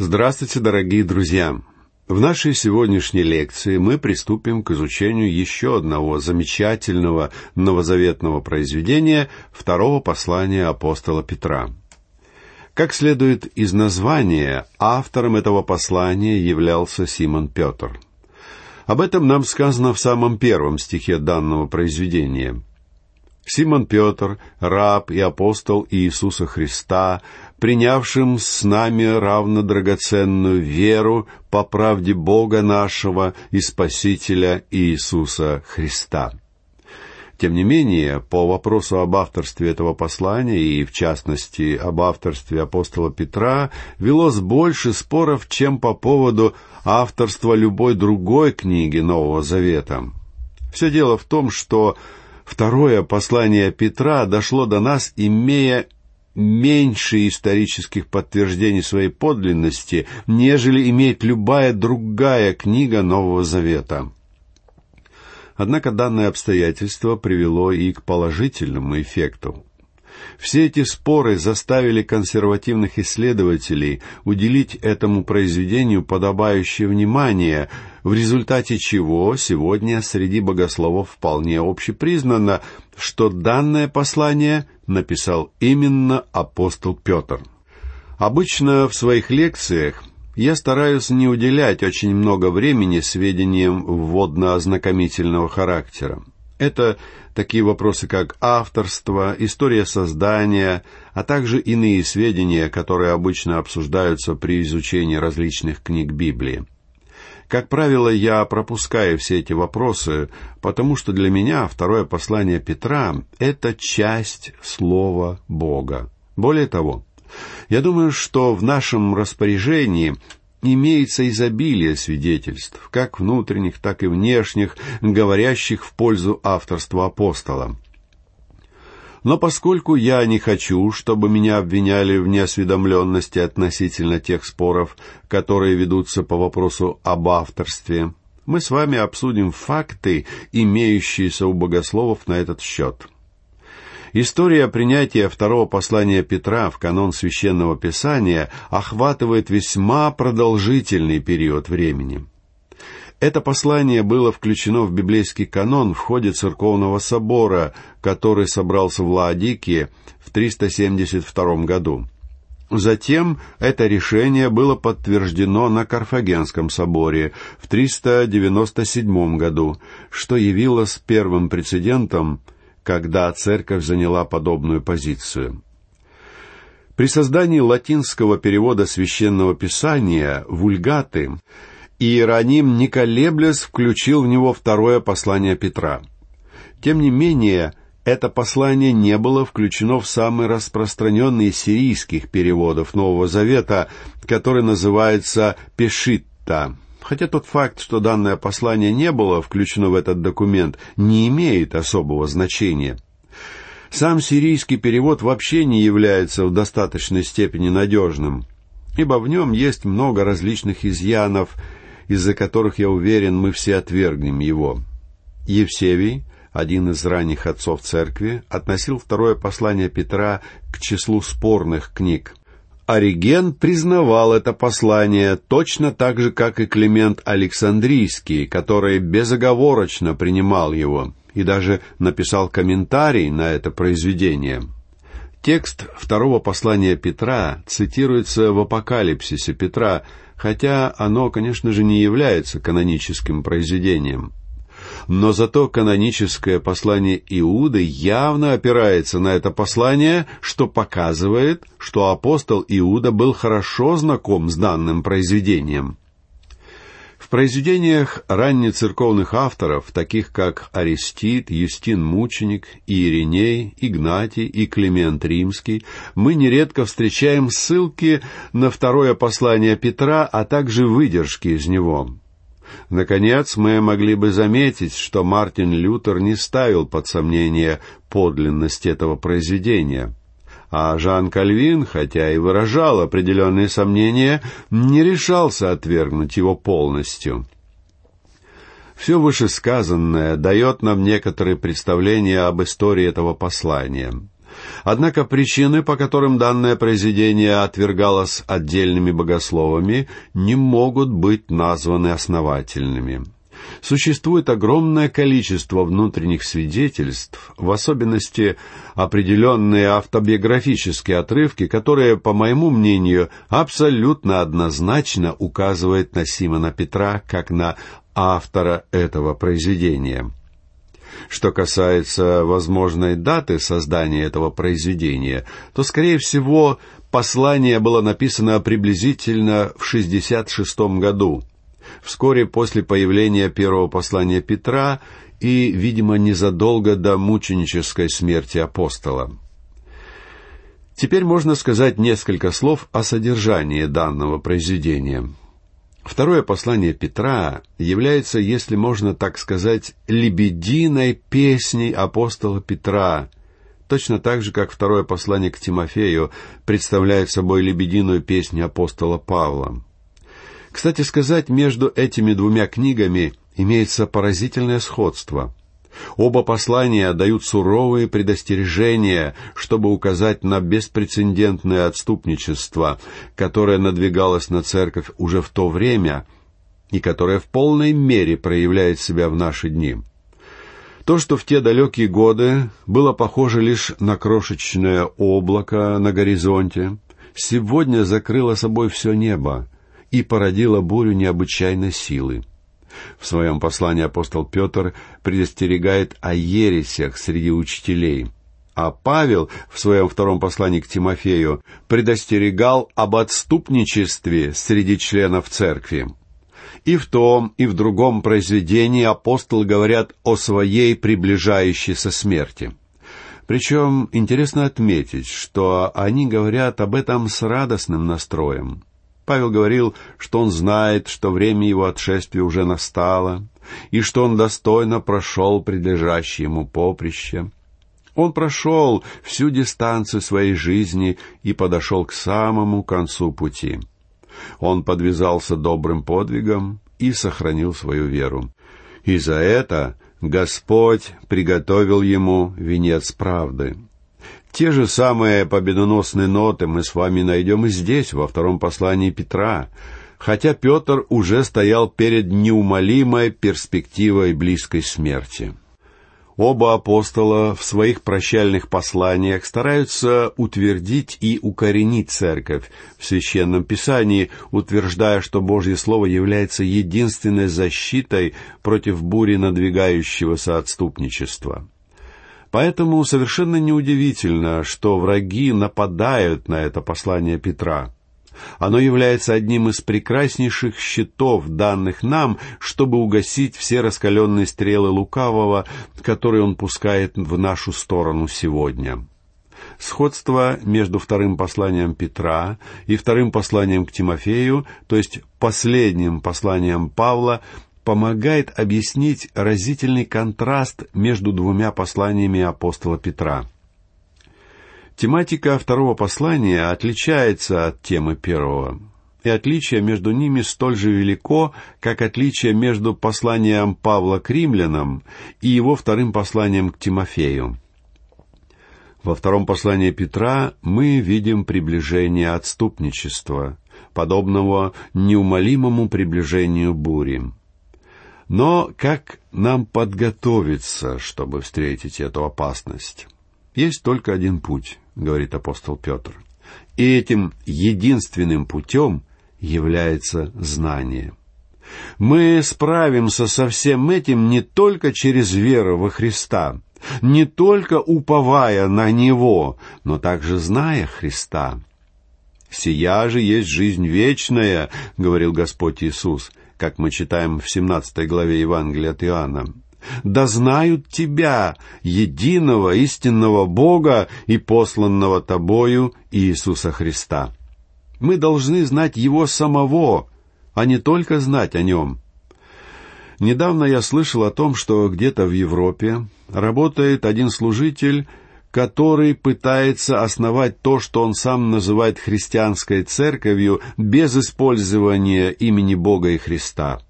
Здравствуйте, дорогие друзья! В нашей сегодняшней лекции мы приступим к изучению еще одного замечательного новозаветного произведения второго послания апостола Петра. Как следует из названия, автором этого послания являлся Симон Петр. Об этом нам сказано в самом первом стихе данного произведения. Симон Петр, раб и апостол Иисуса Христа, принявшим с нами равно драгоценную веру по правде Бога нашего и Спасителя Иисуса Христа. Тем не менее, по вопросу об авторстве этого послания и, в частности, об авторстве апостола Петра, велось больше споров, чем по поводу авторства любой другой книги Нового Завета. Все дело в том, что второе послание Петра дошло до нас, имея меньше исторических подтверждений своей подлинности, нежели имеет любая другая книга Нового Завета. Однако данное обстоятельство привело и к положительному эффекту. Все эти споры заставили консервативных исследователей уделить этому произведению подобающее внимание, в результате чего сегодня среди богословов вполне общепризнано, что данное послание написал именно апостол Петр. Обычно в своих лекциях я стараюсь не уделять очень много времени сведениям вводно-ознакомительного характера. Это такие вопросы, как авторство, история создания, а также иные сведения, которые обычно обсуждаются при изучении различных книг Библии. Как правило, я пропускаю все эти вопросы, потому что для меня второе послание Петра — это часть Слова Бога. Более того, я думаю, что в нашем распоряжении имеется изобилие свидетельств, как внутренних, так и внешних, говорящих в пользу авторства апостола. Но поскольку я не хочу, чтобы меня обвиняли в неосведомленности относительно тех споров, которые ведутся по вопросу об авторстве, мы с вами обсудим факты, имеющиеся у богословов на этот счет. История принятия второго послания Петра в канон священного писания охватывает весьма продолжительный период времени – это послание было включено в библейский канон в ходе церковного собора, который собрался в Лаодикии в 372 году. Затем это решение было подтверждено на Карфагенском соборе в 397 году, что явилось первым прецедентом, когда церковь заняла подобную позицию. При создании латинского перевода священного писания «Вульгаты» Иероним, не колеблясь, включил в него второе послание Петра. Тем не менее, это послание не было включено в самый распространенный из сирийских переводов Нового Завета, который называется «Пешитта». Хотя тот факт, что данное послание не было включено в этот документ, не имеет особого значения. Сам сирийский перевод вообще не является в достаточной степени надежным, ибо в нем есть много различных изъянов, из-за которых, я уверен, мы все отвергнем его. Евсевий, один из ранних отцов церкви, относил второе послание Петра к числу спорных книг. Ориген признавал это послание точно так же, как и Климент Александрийский, который безоговорочно принимал его и даже написал комментарий на это произведение. Текст второго послания Петра цитируется в Апокалипсисе Петра, хотя оно, конечно же, не является каноническим произведением. Но зато каноническое послание Иуды явно опирается на это послание, что показывает, что апостол Иуда был хорошо знаком с данным произведением. В произведениях раннецерковных авторов, таких как Арестит, Юстин Мученик, Иериней, Игнатий и Климент Римский, мы нередко встречаем ссылки на второе послание Петра, а также выдержки из него. Наконец, мы могли бы заметить, что Мартин Лютер не ставил под сомнение подлинность этого произведения – а Жан Кальвин, хотя и выражал определенные сомнения, не решался отвергнуть его полностью. Все вышесказанное дает нам некоторые представления об истории этого послания. Однако причины, по которым данное произведение отвергалось отдельными богословами, не могут быть названы основательными. Существует огромное количество внутренних свидетельств, в особенности определенные автобиографические отрывки, которые, по моему мнению, абсолютно однозначно указывают на Симона Петра как на автора этого произведения. Что касается возможной даты создания этого произведения, то, скорее всего, послание было написано приблизительно в 66 году, вскоре после появления первого послания Петра и, видимо, незадолго до мученической смерти апостола. Теперь можно сказать несколько слов о содержании данного произведения. Второе послание Петра является, если можно так сказать, лебединой песней апостола Петра, точно так же, как второе послание к Тимофею представляет собой лебединую песню апостола Павла. Кстати сказать, между этими двумя книгами имеется поразительное сходство. Оба послания дают суровые предостережения, чтобы указать на беспрецедентное отступничество, которое надвигалось на церковь уже в то время и которое в полной мере проявляет себя в наши дни. То, что в те далекие годы было похоже лишь на крошечное облако на горизонте, сегодня закрыло собой все небо и породило бурю необычайной силы. В своем послании апостол Петр предостерегает о ересях среди учителей, а Павел в своем втором послании к Тимофею предостерегал об отступничестве среди членов церкви. И в том, и в другом произведении апостолы говорят о своей приближающейся смерти. Причем интересно отметить, что они говорят об этом с радостным настроем. Павел говорил, что он знает, что время его отшествия уже настало, и что он достойно прошел предлежащее ему поприще. Он прошел всю дистанцию своей жизни и подошел к самому концу пути. Он подвязался добрым подвигом и сохранил свою веру. И за это Господь приготовил ему венец правды. Те же самые победоносные ноты мы с вами найдем и здесь, во втором послании Петра, хотя Петр уже стоял перед неумолимой перспективой близкой смерти. Оба апостола в своих прощальных посланиях стараются утвердить и укоренить церковь в священном писании, утверждая, что Божье Слово является единственной защитой против бури надвигающегося отступничества. Поэтому совершенно неудивительно, что враги нападают на это послание Петра. Оно является одним из прекраснейших щитов, данных нам, чтобы угасить все раскаленные стрелы лукавого, которые он пускает в нашу сторону сегодня. Сходство между вторым посланием Петра и вторым посланием к Тимофею, то есть последним посланием Павла, помогает объяснить разительный контраст между двумя посланиями апостола Петра. Тематика второго послания отличается от темы первого, и отличие между ними столь же велико, как отличие между посланием Павла к римлянам и его вторым посланием к Тимофею. Во втором послании Петра мы видим приближение отступничества, подобного неумолимому приближению бури. Но как нам подготовиться, чтобы встретить эту опасность? Есть только один путь, говорит апостол Петр. И этим единственным путем является знание. Мы справимся со всем этим не только через веру во Христа, не только уповая на Него, но также зная Христа. «Сия же есть жизнь вечная», — говорил Господь Иисус, как мы читаем в 17 главе Евангелия от Иоанна. «Да знают Тебя, единого истинного Бога и посланного Тобою Иисуса Христа». Мы должны знать Его самого, а не только знать о Нем. Недавно я слышал о том, что где-то в Европе работает один служитель, который пытается основать то, что он сам называет христианской церковью, без использования имени Бога и Христа.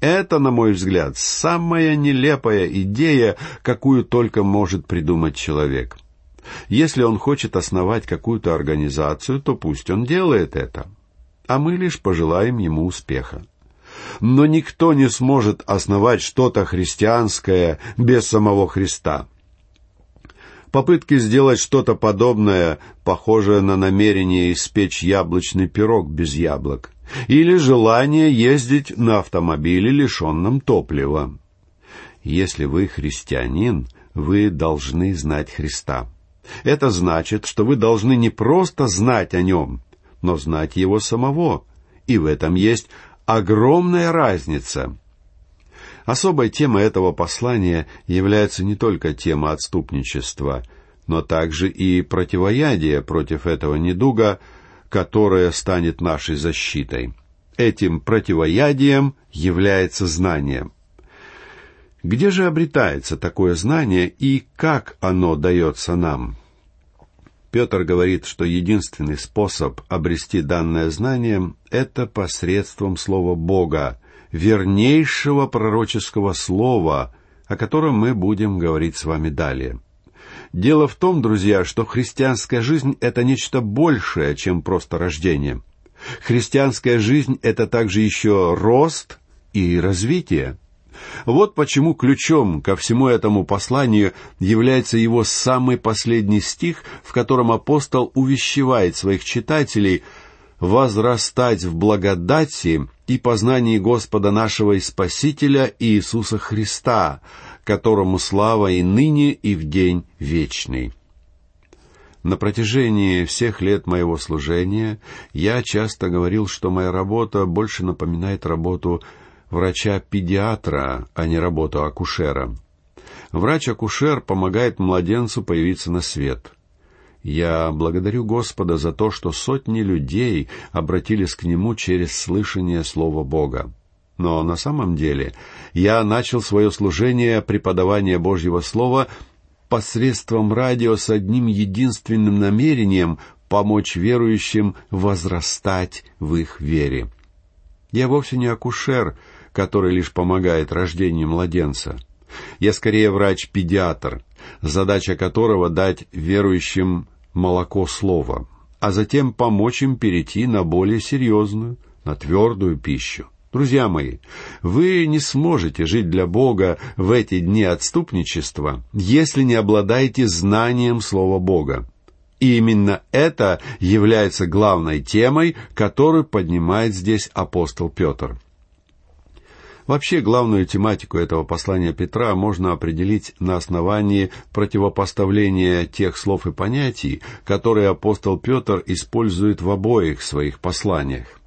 Это, на мой взгляд, самая нелепая идея, какую только может придумать человек. Если он хочет основать какую-то организацию, то пусть он делает это. А мы лишь пожелаем ему успеха. Но никто не сможет основать что-то христианское без самого Христа. Попытки сделать что-то подобное, похожее на намерение испечь яблочный пирог без яблок, или желание ездить на автомобиле, лишенном топлива. Если вы христианин, вы должны знать Христа. Это значит, что вы должны не просто знать о нем, но знать его самого. И в этом есть огромная разница. Особой темой этого послания является не только тема отступничества, но также и противоядие против этого недуга, которое станет нашей защитой. Этим противоядием является знание. Где же обретается такое знание и как оно дается нам? Петр говорит, что единственный способ обрести данное знание – это посредством Слова Бога, вернейшего пророческого слова, о котором мы будем говорить с вами далее. Дело в том, друзья, что христианская жизнь – это нечто большее, чем просто рождение. Христианская жизнь – это также еще рост и развитие – вот почему ключом ко всему этому посланию является его самый последний стих, в котором апостол увещевает своих читателей возрастать в благодати и познании Господа нашего и Спасителя Иисуса Христа, которому слава и ныне, и в день вечный. На протяжении всех лет моего служения я часто говорил, что моя работа больше напоминает работу врача-педиатра, а не работу акушера. Врач-акушер помогает младенцу появиться на свет. Я благодарю Господа за то, что сотни людей обратились к Нему через слышание Слова Бога. Но на самом деле я начал свое служение преподавания Божьего Слова посредством радио с одним единственным намерением помочь верующим возрастать в их вере. Я вовсе не акушер, который лишь помогает рождению младенца. Я скорее врач-педиатр, задача которого дать верующим молоко слова, а затем помочь им перейти на более серьезную, на твердую пищу. Друзья мои, вы не сможете жить для Бога в эти дни отступничества, если не обладаете знанием Слова Бога. И именно это является главной темой, которую поднимает здесь апостол Петр. Вообще, главную тематику этого послания Петра можно определить на основании противопоставления тех слов и понятий, которые апостол Петр использует в обоих своих посланиях.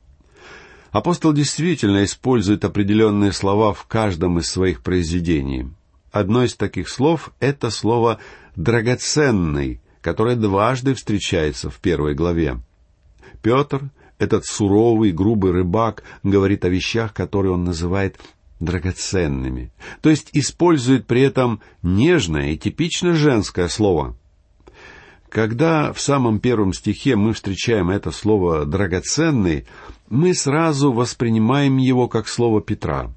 Апостол действительно использует определенные слова в каждом из своих произведений. Одно из таких слов — это слово «драгоценный», которое дважды встречается в первой главе. Петр этот суровый, грубый рыбак говорит о вещах, которые он называет драгоценными, то есть использует при этом нежное и типично женское слово. Когда в самом первом стихе мы встречаем это слово «драгоценный», мы сразу воспринимаем его как слово Петра.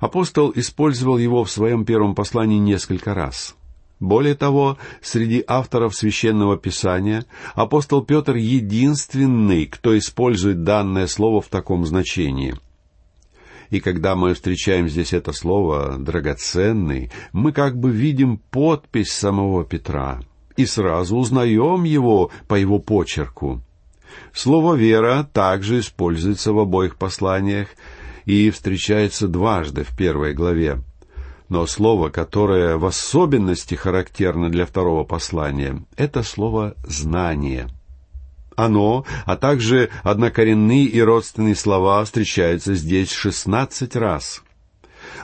Апостол использовал его в своем первом послании несколько раз – более того, среди авторов священного писания апостол Петр единственный, кто использует данное слово в таком значении. И когда мы встречаем здесь это слово «драгоценный», мы как бы видим подпись самого Петра и сразу узнаем его по его почерку. Слово «вера» также используется в обоих посланиях и встречается дважды в первой главе. Но слово, которое в особенности характерно для второго послания, это слово «знание». Оно, а также однокоренные и родственные слова встречаются здесь шестнадцать раз.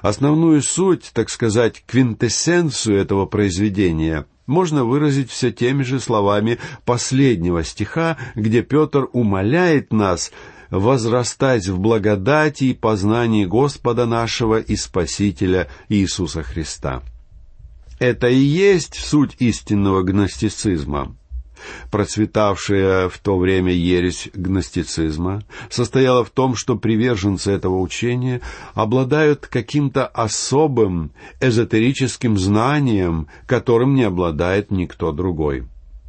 Основную суть, так сказать, квинтэссенцию этого произведения можно выразить все теми же словами последнего стиха, где Петр умоляет нас возрастать в благодати и познании Господа нашего и Спасителя Иисуса Христа. Это и есть суть истинного гностицизма. Процветавшая в то время ересь гностицизма состояла в том, что приверженцы этого учения обладают каким-то особым эзотерическим знанием, которым не обладает никто другой.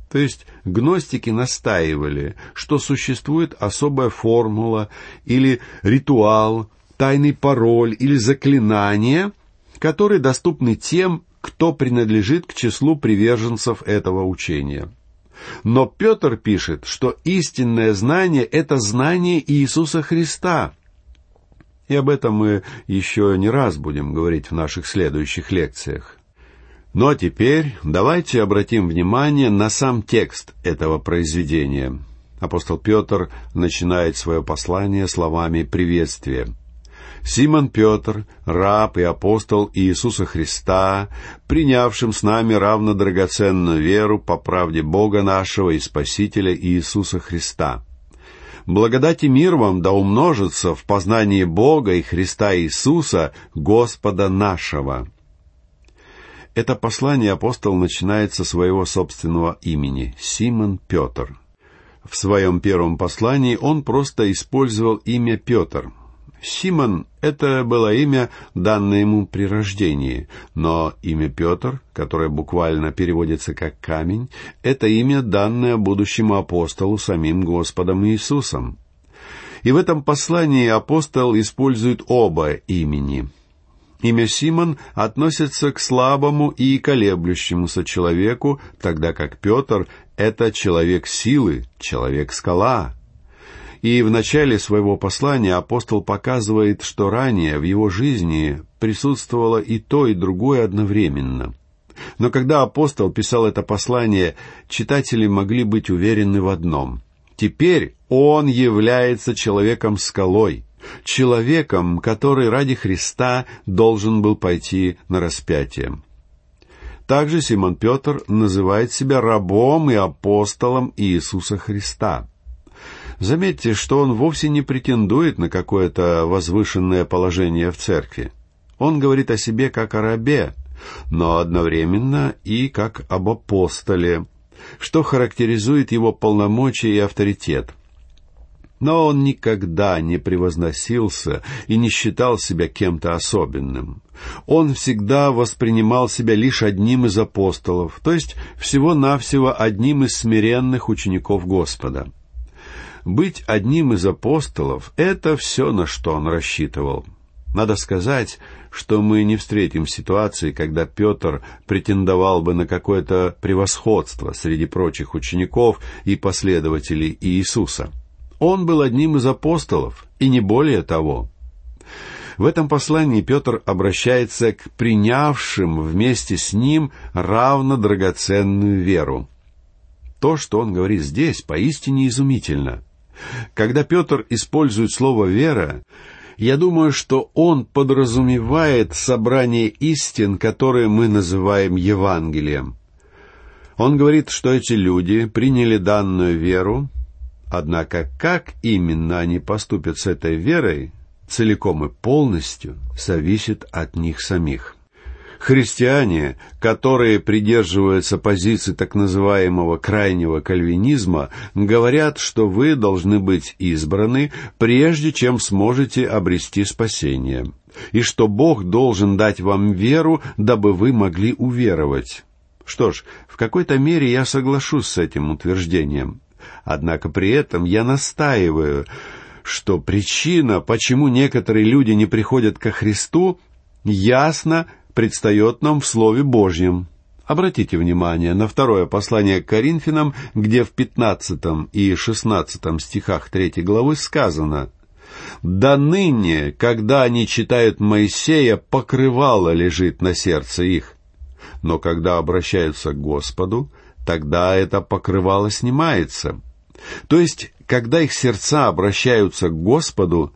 То есть гностики настаивали, что существует особая формула или ритуал, тайный пароль или заклинание, которые доступны тем, кто принадлежит к числу приверженцев этого учения. Но Петр пишет, что истинное знание – это знание Иисуса Христа. И об этом мы еще не раз будем говорить в наших следующих лекциях. Ну а теперь давайте обратим внимание на сам текст этого произведения. Апостол Петр начинает свое послание словами приветствия – Симон Петр, раб и апостол Иисуса Христа, принявшим с нами равно драгоценную веру по правде Бога нашего и Спасителя Иисуса Христа. Благодать и мир вам да умножится в познании Бога и Христа Иисуса, Господа нашего. Это послание апостол начинает со своего собственного имени – Симон Петр. В своем первом послании он просто использовал имя Петр – Симон — это было имя, данное ему при рождении, но имя Петр, которое буквально переводится как «камень», это имя, данное будущему апостолу самим Господом Иисусом. И в этом послании апостол использует оба имени. Имя Симон относится к слабому и колеблющемуся человеку, тогда как Петр — это человек силы, человек-скала, и в начале своего послания апостол показывает, что ранее в его жизни присутствовало и то, и другое одновременно. Но когда апостол писал это послание, читатели могли быть уверены в одном. Теперь он является человеком-скалой, человеком, который ради Христа должен был пойти на распятие. Также Симон Петр называет себя рабом и апостолом Иисуса Христа. Заметьте, что он вовсе не претендует на какое-то возвышенное положение в церкви. Он говорит о себе как о рабе, но одновременно и как об апостоле, что характеризует его полномочия и авторитет. Но он никогда не превозносился и не считал себя кем-то особенным. Он всегда воспринимал себя лишь одним из апостолов, то есть всего-навсего одним из смиренных учеников Господа. Быть одним из апостолов — это все, на что он рассчитывал. Надо сказать, что мы не встретим ситуации, когда Петр претендовал бы на какое-то превосходство среди прочих учеников и последователей Иисуса. Он был одним из апостолов, и не более того. В этом послании Петр обращается к принявшим вместе с ним равно драгоценную веру. То, что он говорит здесь, поистине изумительно. Когда Петр использует слово «вера», я думаю, что он подразумевает собрание истин, которые мы называем Евангелием. Он говорит, что эти люди приняли данную веру, однако как именно они поступят с этой верой, целиком и полностью зависит от них самих. Христиане, которые придерживаются позиции так называемого крайнего кальвинизма, говорят, что вы должны быть избраны, прежде чем сможете обрести спасение, и что Бог должен дать вам веру, дабы вы могли уверовать. Что ж, в какой-то мере я соглашусь с этим утверждением. Однако при этом я настаиваю, что причина, почему некоторые люди не приходят ко Христу, ясно предстает нам в Слове Божьем. Обратите внимание на второе послание к Коринфянам, где в 15 и 16 стихах 3 главы сказано «Да ныне, когда они читают Моисея, покрывало лежит на сердце их, но когда обращаются к Господу, тогда это покрывало снимается». То есть, когда их сердца обращаются к Господу,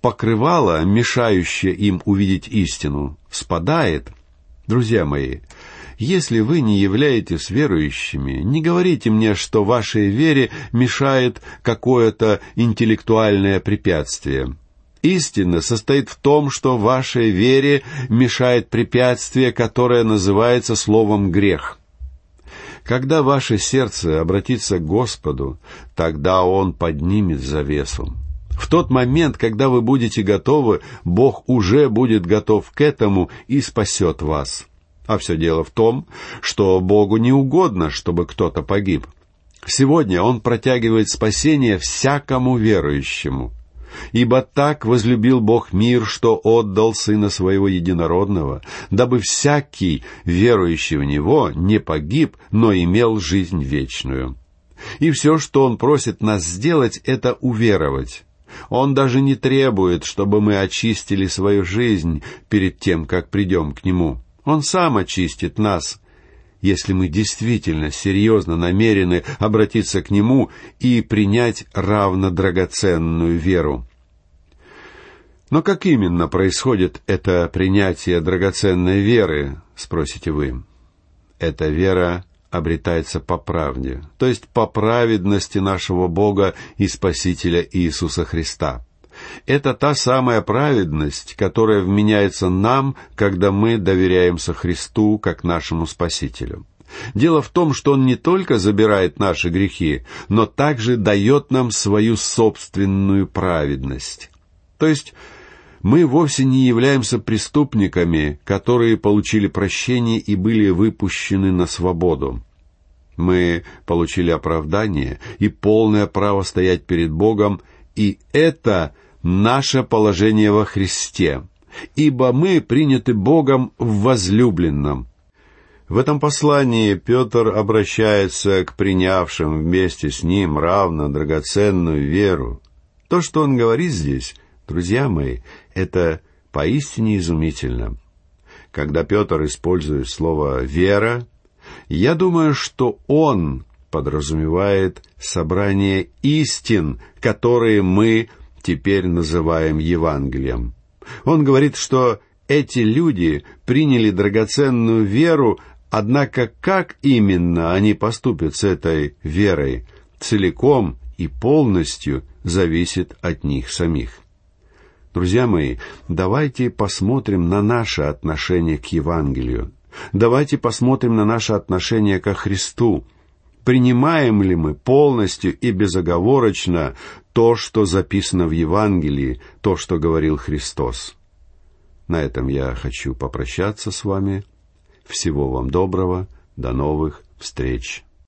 покрывало, мешающее им увидеть истину, спадает. Друзья мои, если вы не являетесь верующими, не говорите мне, что вашей вере мешает какое-то интеллектуальное препятствие. Истина состоит в том, что вашей вере мешает препятствие, которое называется словом «грех». Когда ваше сердце обратится к Господу, тогда Он поднимет завесу. В тот момент, когда вы будете готовы, Бог уже будет готов к этому и спасет вас. А все дело в том, что Богу не угодно, чтобы кто-то погиб. Сегодня Он протягивает спасение всякому верующему. Ибо так возлюбил Бог мир, что отдал Сына Своего Единородного, дабы всякий, верующий в Него, не погиб, но имел жизнь вечную. И все, что Он просит нас сделать, это уверовать. Он даже не требует, чтобы мы очистили свою жизнь перед тем, как придем к Нему. Он сам очистит нас, если мы действительно серьезно намерены обратиться к Нему и принять равно драгоценную веру. Но как именно происходит это принятие драгоценной веры, спросите вы? Эта вера обретается по правде, то есть по праведности нашего Бога и Спасителя Иисуса Христа. Это та самая праведность, которая вменяется нам, когда мы доверяемся Христу как нашему Спасителю. Дело в том, что Он не только забирает наши грехи, но также дает нам свою собственную праведность. То есть мы вовсе не являемся преступниками, которые получили прощение и были выпущены на свободу. Мы получили оправдание и полное право стоять перед Богом, и это наше положение во Христе, ибо мы приняты Богом в возлюбленном. В этом послании Петр обращается к принявшим вместе с ним равно драгоценную веру. То, что он говорит здесь, друзья мои, это поистине изумительно. Когда Петр использует слово «вера», я думаю, что он подразумевает собрание истин, которые мы теперь называем Евангелием. Он говорит, что эти люди приняли драгоценную веру, однако как именно они поступят с этой верой, целиком и полностью зависит от них самих. Друзья мои, давайте посмотрим на наше отношение к Евангелию. Давайте посмотрим на наше отношение ко Христу. Принимаем ли мы полностью и безоговорочно то, что записано в Евангелии, то, что говорил Христос? На этом я хочу попрощаться с вами. Всего вам доброго. До новых встреч.